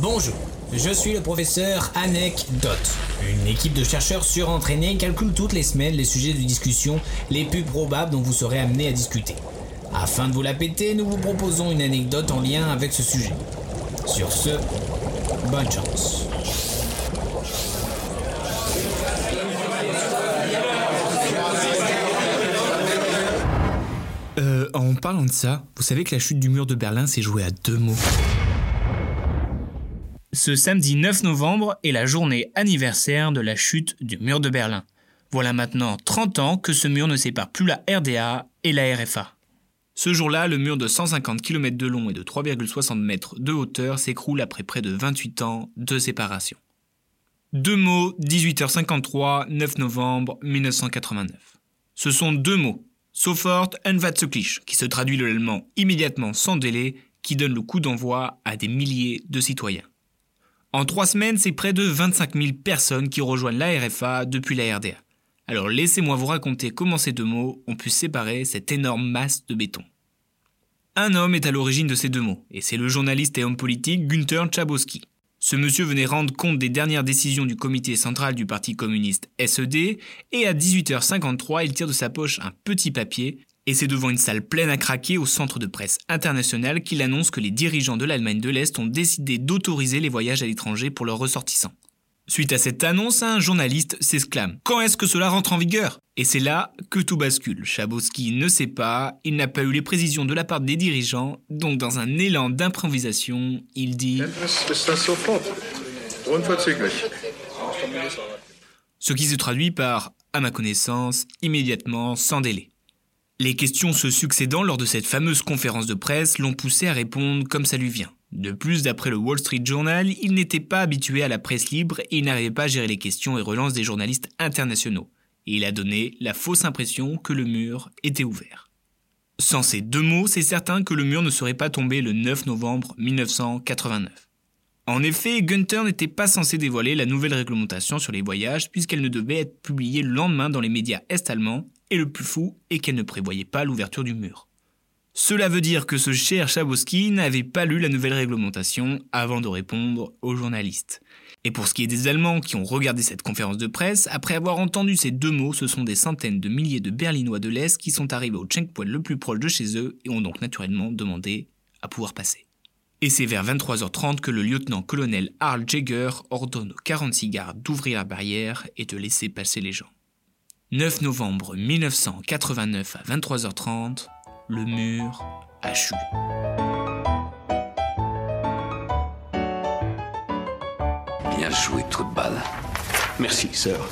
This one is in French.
Bonjour, je suis le professeur Anecdote. Une équipe de chercheurs surentraînés calcule toutes les semaines les sujets de discussion les plus probables dont vous serez amené à discuter. Afin de vous la péter, nous vous proposons une anecdote en lien avec ce sujet. Sur ce, bonne chance. Euh, en parlant de ça, vous savez que la chute du mur de Berlin s'est jouée à deux mots. Ce samedi 9 novembre est la journée anniversaire de la chute du mur de Berlin. Voilà maintenant 30 ans que ce mur ne sépare plus la RDA et la RFA. Ce jour-là, le mur de 150 km de long et de 3,60 mètres de hauteur s'écroule après près de 28 ans de séparation. Deux mots, 18h53, 9 novembre 1989. Ce sont deux mots, sofort unverzüglich, qui se traduit de l'allemand immédiatement sans délai, qui donne le coup d'envoi à des milliers de citoyens. En trois semaines, c'est près de 25 000 personnes qui rejoignent la RFA depuis la RDA. Alors laissez-moi vous raconter comment ces deux mots ont pu séparer cette énorme masse de béton. Un homme est à l'origine de ces deux mots, et c'est le journaliste et homme politique Günther Chabowski. Ce monsieur venait rendre compte des dernières décisions du comité central du Parti communiste SED, et à 18h53, il tire de sa poche un petit papier, et c'est devant une salle pleine à craquer au centre de presse international qu'il annonce que les dirigeants de l'Allemagne de l'Est ont décidé d'autoriser les voyages à l'étranger pour leurs ressortissants. Suite à cette annonce, un journaliste s'exclame Quand est-ce que cela rentre en vigueur? Et c'est là que tout bascule. Chabowski ne sait pas, il n'a pas eu les précisions de la part des dirigeants, donc dans un élan d'improvisation, il dit Ce qui se traduit par à ma connaissance, immédiatement, sans délai. Les questions se succédant lors de cette fameuse conférence de presse l'ont poussé à répondre comme ça lui vient. De plus, d'après le Wall Street Journal, il n'était pas habitué à la presse libre et il n'arrivait pas à gérer les questions et relances des journalistes internationaux. Et il a donné la fausse impression que le mur était ouvert. Sans ces deux mots, c'est certain que le mur ne serait pas tombé le 9 novembre 1989. En effet, Gunther n'était pas censé dévoiler la nouvelle réglementation sur les voyages puisqu'elle ne devait être publiée le lendemain dans les médias est-allemands, et le plus fou est qu'elle ne prévoyait pas l'ouverture du mur. Cela veut dire que ce cher Chabowski n'avait pas lu la nouvelle réglementation avant de répondre aux journalistes. Et pour ce qui est des Allemands qui ont regardé cette conférence de presse, après avoir entendu ces deux mots, ce sont des centaines de milliers de Berlinois de l'Est qui sont arrivés au checkpoint le plus proche de chez eux et ont donc naturellement demandé à pouvoir passer. Et c'est vers 23h30 que le lieutenant-colonel Harl Jäger ordonne aux 46 gardes d'ouvrir la barrière et de laisser passer les gens. 9 novembre 1989 à 23h30, le mur a chu. Bien joué, trou de. Merci, sœur.